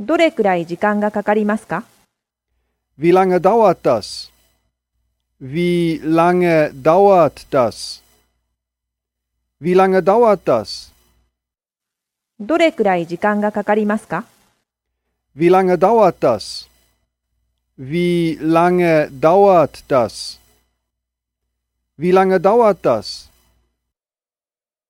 どれくらい時間がかかりますか Wie lange dauert das? Wie lange dauert das? Wie lange dauert das? どれくらい時間がかかりますか Wie lange dauert das? Wie lange dauert das? Wie lange dauert das?